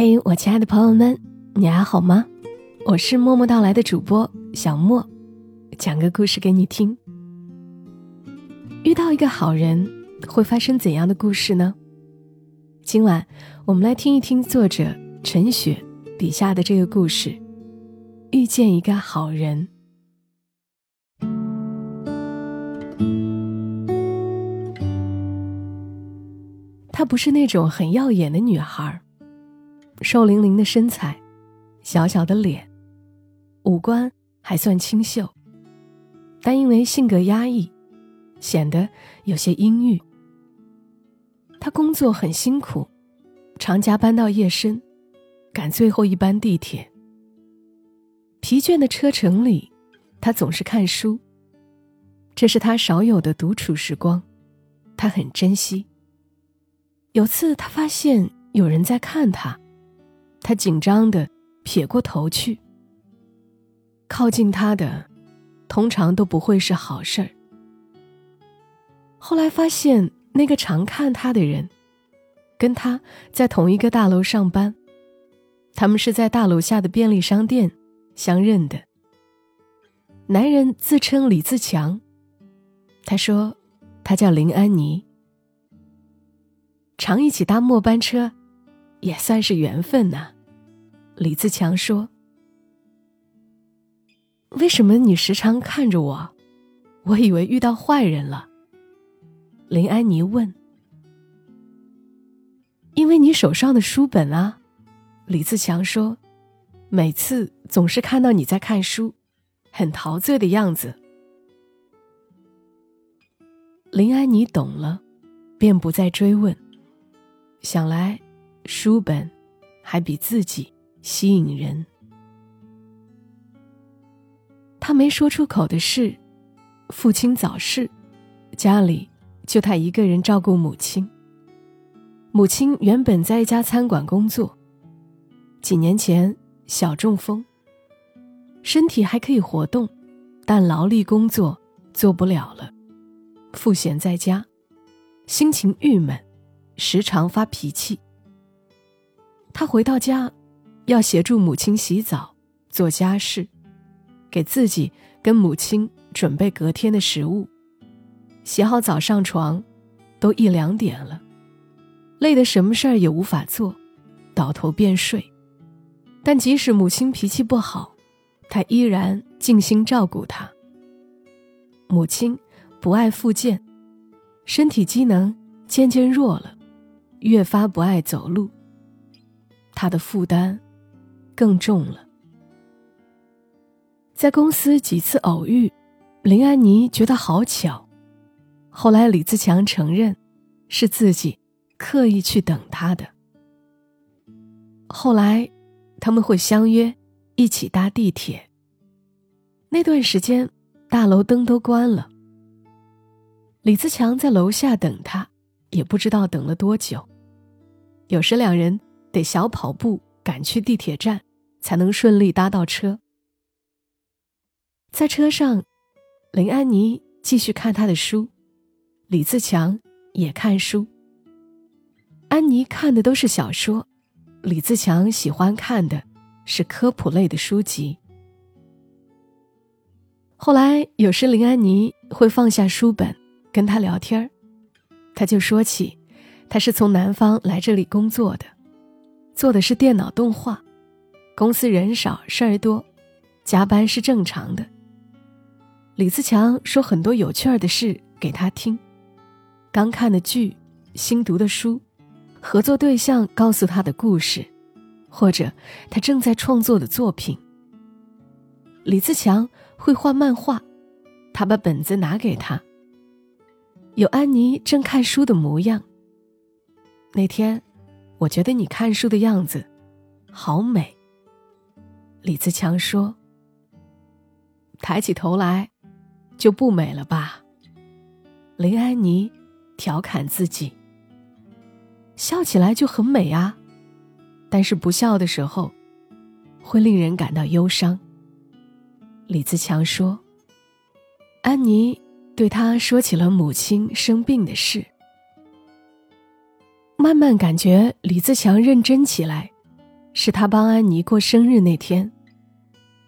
嘿，我亲爱的朋友们，你还好吗？我是默默到来的主播小莫，讲个故事给你听。遇到一个好人会发生怎样的故事呢？今晚我们来听一听作者陈雪笔下的这个故事：遇见一个好人。她不是那种很耀眼的女孩。瘦伶仃的身材，小小的脸，五官还算清秀，但因为性格压抑，显得有些阴郁。他工作很辛苦，常加班到夜深，赶最后一班地铁。疲倦的车程里，他总是看书，这是他少有的独处时光，他很珍惜。有次他发现有人在看他。他紧张的撇过头去。靠近他的，通常都不会是好事儿。后来发现，那个常看他的人，跟他在同一个大楼上班。他们是在大楼下的便利商店相认的。男人自称李自强，他说他叫林安妮，常一起搭末班车。也算是缘分呐，李自强说。为什么你时常看着我？我以为遇到坏人了。林安妮问。因为你手上的书本啊，李自强说，每次总是看到你在看书，很陶醉的样子。林安妮懂了，便不再追问。想来。书本，还比自己吸引人。他没说出口的是，父亲早逝，家里就他一个人照顾母亲。母亲原本在一家餐馆工作，几年前小中风，身体还可以活动，但劳力工作做不了了，赋闲在家，心情郁闷，时常发脾气。他回到家，要协助母亲洗澡、做家事，给自己跟母亲准备隔天的食物。洗好澡上床，都一两点了，累得什么事儿也无法做，倒头便睡。但即使母亲脾气不好，他依然尽心照顾她。母亲不爱复健，身体机能渐渐弱了，越发不爱走路。他的负担更重了。在公司几次偶遇，林安妮觉得好巧。后来李自强承认，是自己刻意去等他的。后来，他们会相约一起搭地铁。那段时间，大楼灯都关了。李自强在楼下等他，也不知道等了多久。有时两人。得小跑步赶去地铁站，才能顺利搭到车。在车上，林安妮继续看她的书，李自强也看书。安妮看的都是小说，李自强喜欢看的是科普类的书籍。后来有时林安妮会放下书本跟他聊天他就说起，他是从南方来这里工作的。做的是电脑动画，公司人少事儿多，加班是正常的。李自强说很多有趣儿的事给他听，刚看的剧、新读的书、合作对象告诉他的故事，或者他正在创作的作品。李自强会画漫画，他把本子拿给他，有安妮正看书的模样。那天。我觉得你看书的样子，好美。李自强说：“抬起头来，就不美了吧？”林安妮调侃自己：“笑起来就很美啊，但是不笑的时候，会令人感到忧伤。”李自强说：“安妮对他说起了母亲生病的事。”慢慢感觉李自强认真起来，是他帮安妮过生日那天。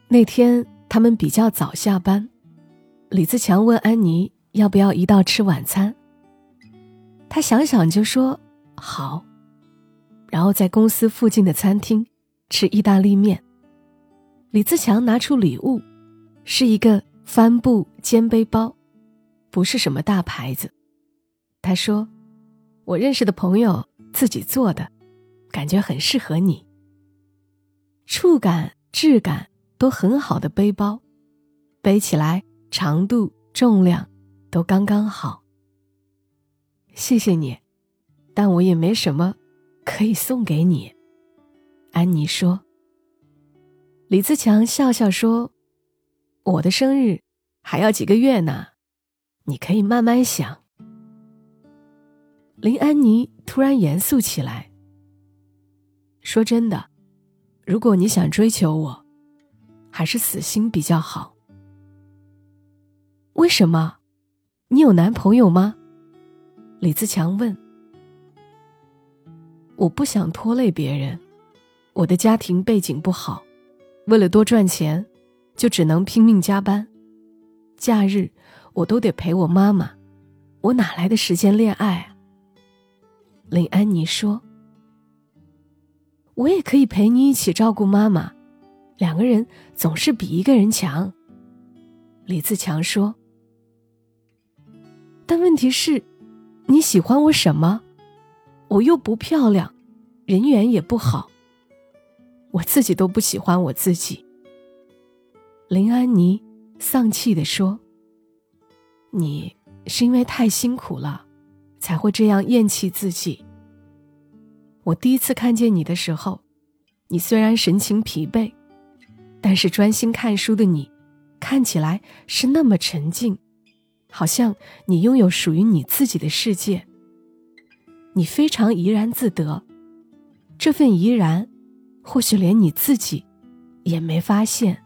那天他们比较早下班，李自强问安妮要不要一道吃晚餐。他想想就说好，然后在公司附近的餐厅吃意大利面。李自强拿出礼物，是一个帆布肩背包，不是什么大牌子。他说：“我认识的朋友自己做的，感觉很适合你。触感、质感都很好的背包，背起来长度、重量都刚刚好。谢谢你，但我也没什么可以送给你。”安妮说。李自强笑笑说：“我的生日还要几个月呢，你可以慢慢想。”林安妮突然严肃起来，说：“真的，如果你想追求我，还是死心比较好。”为什么？你有男朋友吗？李自强问。我不想拖累别人，我的家庭背景不好。为了多赚钱，就只能拼命加班。假日我都得陪我妈妈，我哪来的时间恋爱？林安妮说：“我也可以陪你一起照顾妈妈，两个人总是比一个人强。”李自强说：“但问题是，你喜欢我什么？我又不漂亮，人缘也不好。”我自己都不喜欢我自己。林安妮丧气地说：“你是因为太辛苦了，才会这样厌弃自己。我第一次看见你的时候，你虽然神情疲惫，但是专心看书的你，看起来是那么沉静，好像你拥有属于你自己的世界。你非常怡然自得，这份怡然。”或许连你自己也没发现。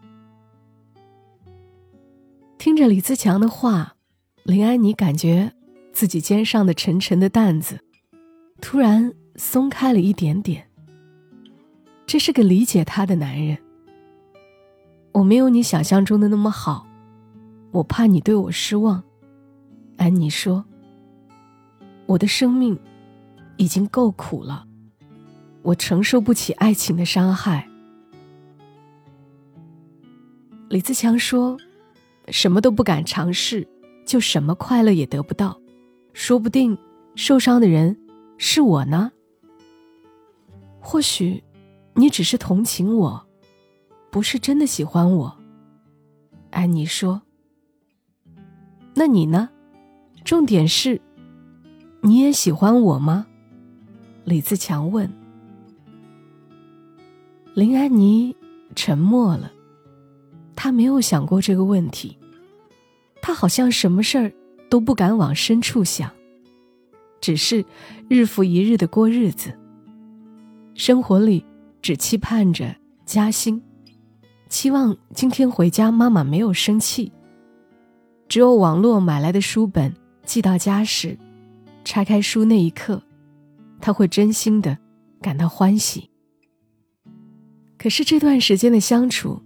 听着李自强的话，林安妮感觉自己肩上的沉沉的担子突然松开了一点点。这是个理解她的男人。我没有你想象中的那么好，我怕你对我失望。安妮说：“我的生命已经够苦了。”我承受不起爱情的伤害。李自强说：“什么都不敢尝试，就什么快乐也得不到。说不定受伤的人是我呢。或许你只是同情我，不是真的喜欢我。”安妮说：“那你呢？重点是，你也喜欢我吗？”李自强问。林安妮沉默了，她没有想过这个问题，她好像什么事儿都不敢往深处想，只是日复一日的过日子。生活里只期盼着加薪，期望今天回家妈妈没有生气。只有网络买来的书本寄到家时，拆开书那一刻，他会真心的感到欢喜。可是这段时间的相处，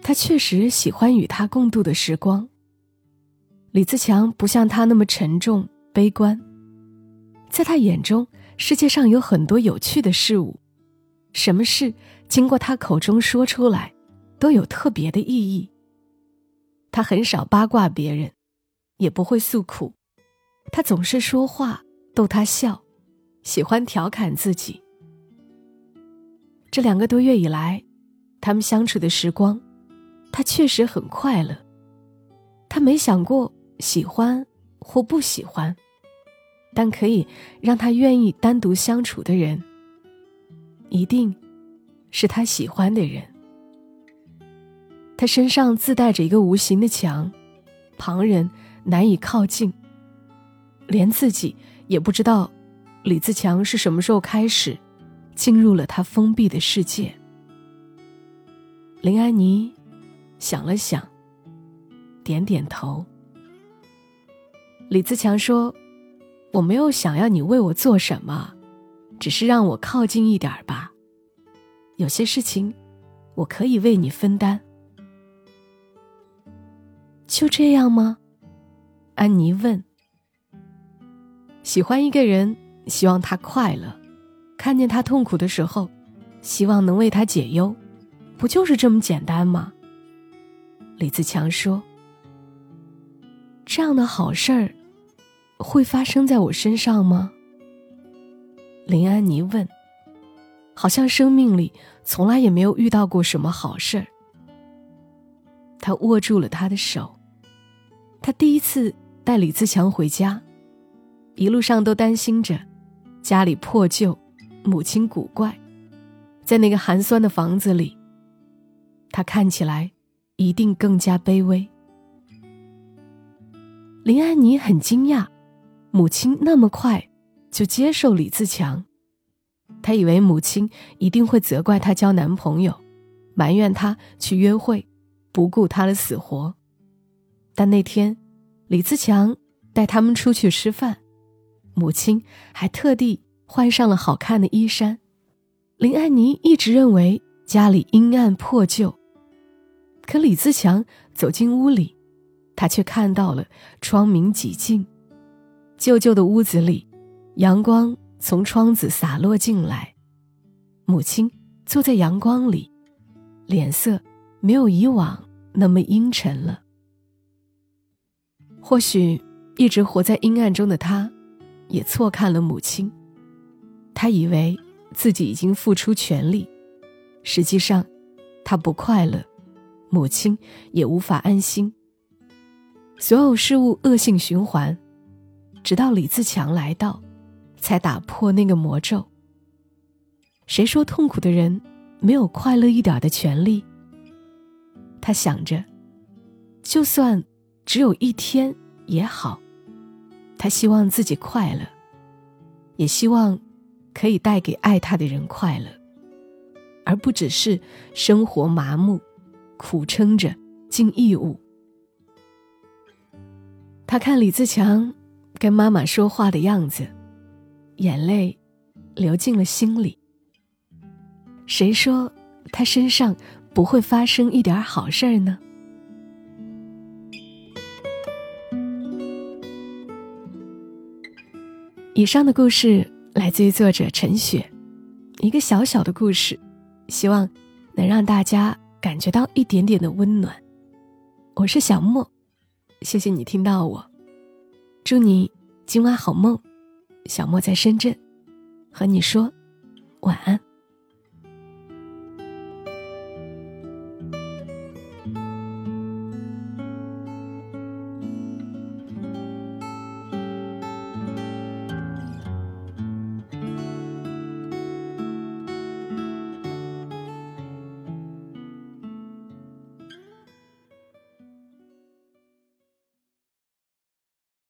他确实喜欢与他共度的时光。李自强不像他那么沉重悲观，在他眼中，世界上有很多有趣的事物，什么事经过他口中说出来，都有特别的意义。他很少八卦别人，也不会诉苦，他总是说话逗他笑，喜欢调侃自己。这两个多月以来，他们相处的时光，他确实很快乐。他没想过喜欢或不喜欢，但可以让他愿意单独相处的人，一定是他喜欢的人。他身上自带着一个无形的墙，旁人难以靠近，连自己也不知道李自强是什么时候开始。进入了他封闭的世界。林安妮想了想，点点头。李自强说：“我没有想要你为我做什么，只是让我靠近一点吧。”有些事情，我可以为你分担。就这样吗？安妮问。喜欢一个人，希望他快乐；看见他痛苦的时候，希望能为他解忧，不就是这么简单吗？李自强说：“这样的好事儿，会发生在我身上吗？”林安妮问。好像生命里从来也没有遇到过什么好事儿。他握住了他的手。他第一次带李自强回家，一路上都担心着家里破旧，母亲古怪，在那个寒酸的房子里，他看起来一定更加卑微。林安妮很惊讶，母亲那么快就接受李自强。她以为母亲一定会责怪她交男朋友，埋怨她去约会，不顾她的死活。但那天，李自强带他们出去吃饭，母亲还特地换上了好看的衣衫。林安妮一直认为家里阴暗破旧，可李自强走进屋里，他却看到了窗明几净，旧旧的屋子里，阳光。从窗子洒落进来，母亲坐在阳光里，脸色没有以往那么阴沉了。或许一直活在阴暗中的他，也错看了母亲。他以为自己已经付出全力，实际上他不快乐，母亲也无法安心。所有事物恶性循环，直到李自强来到。才打破那个魔咒。谁说痛苦的人没有快乐一点的权利？他想着，就算只有一天也好。他希望自己快乐，也希望可以带给爱他的人快乐，而不只是生活麻木、苦撑着尽义务。他看李自强跟妈妈说话的样子。眼泪流进了心里。谁说他身上不会发生一点好事儿呢？以上的故事来自于作者陈雪，一个小小的故事，希望能让大家感觉到一点点的温暖。我是小莫，谢谢你听到我，祝你今晚好梦。小莫在深圳，和你说晚安。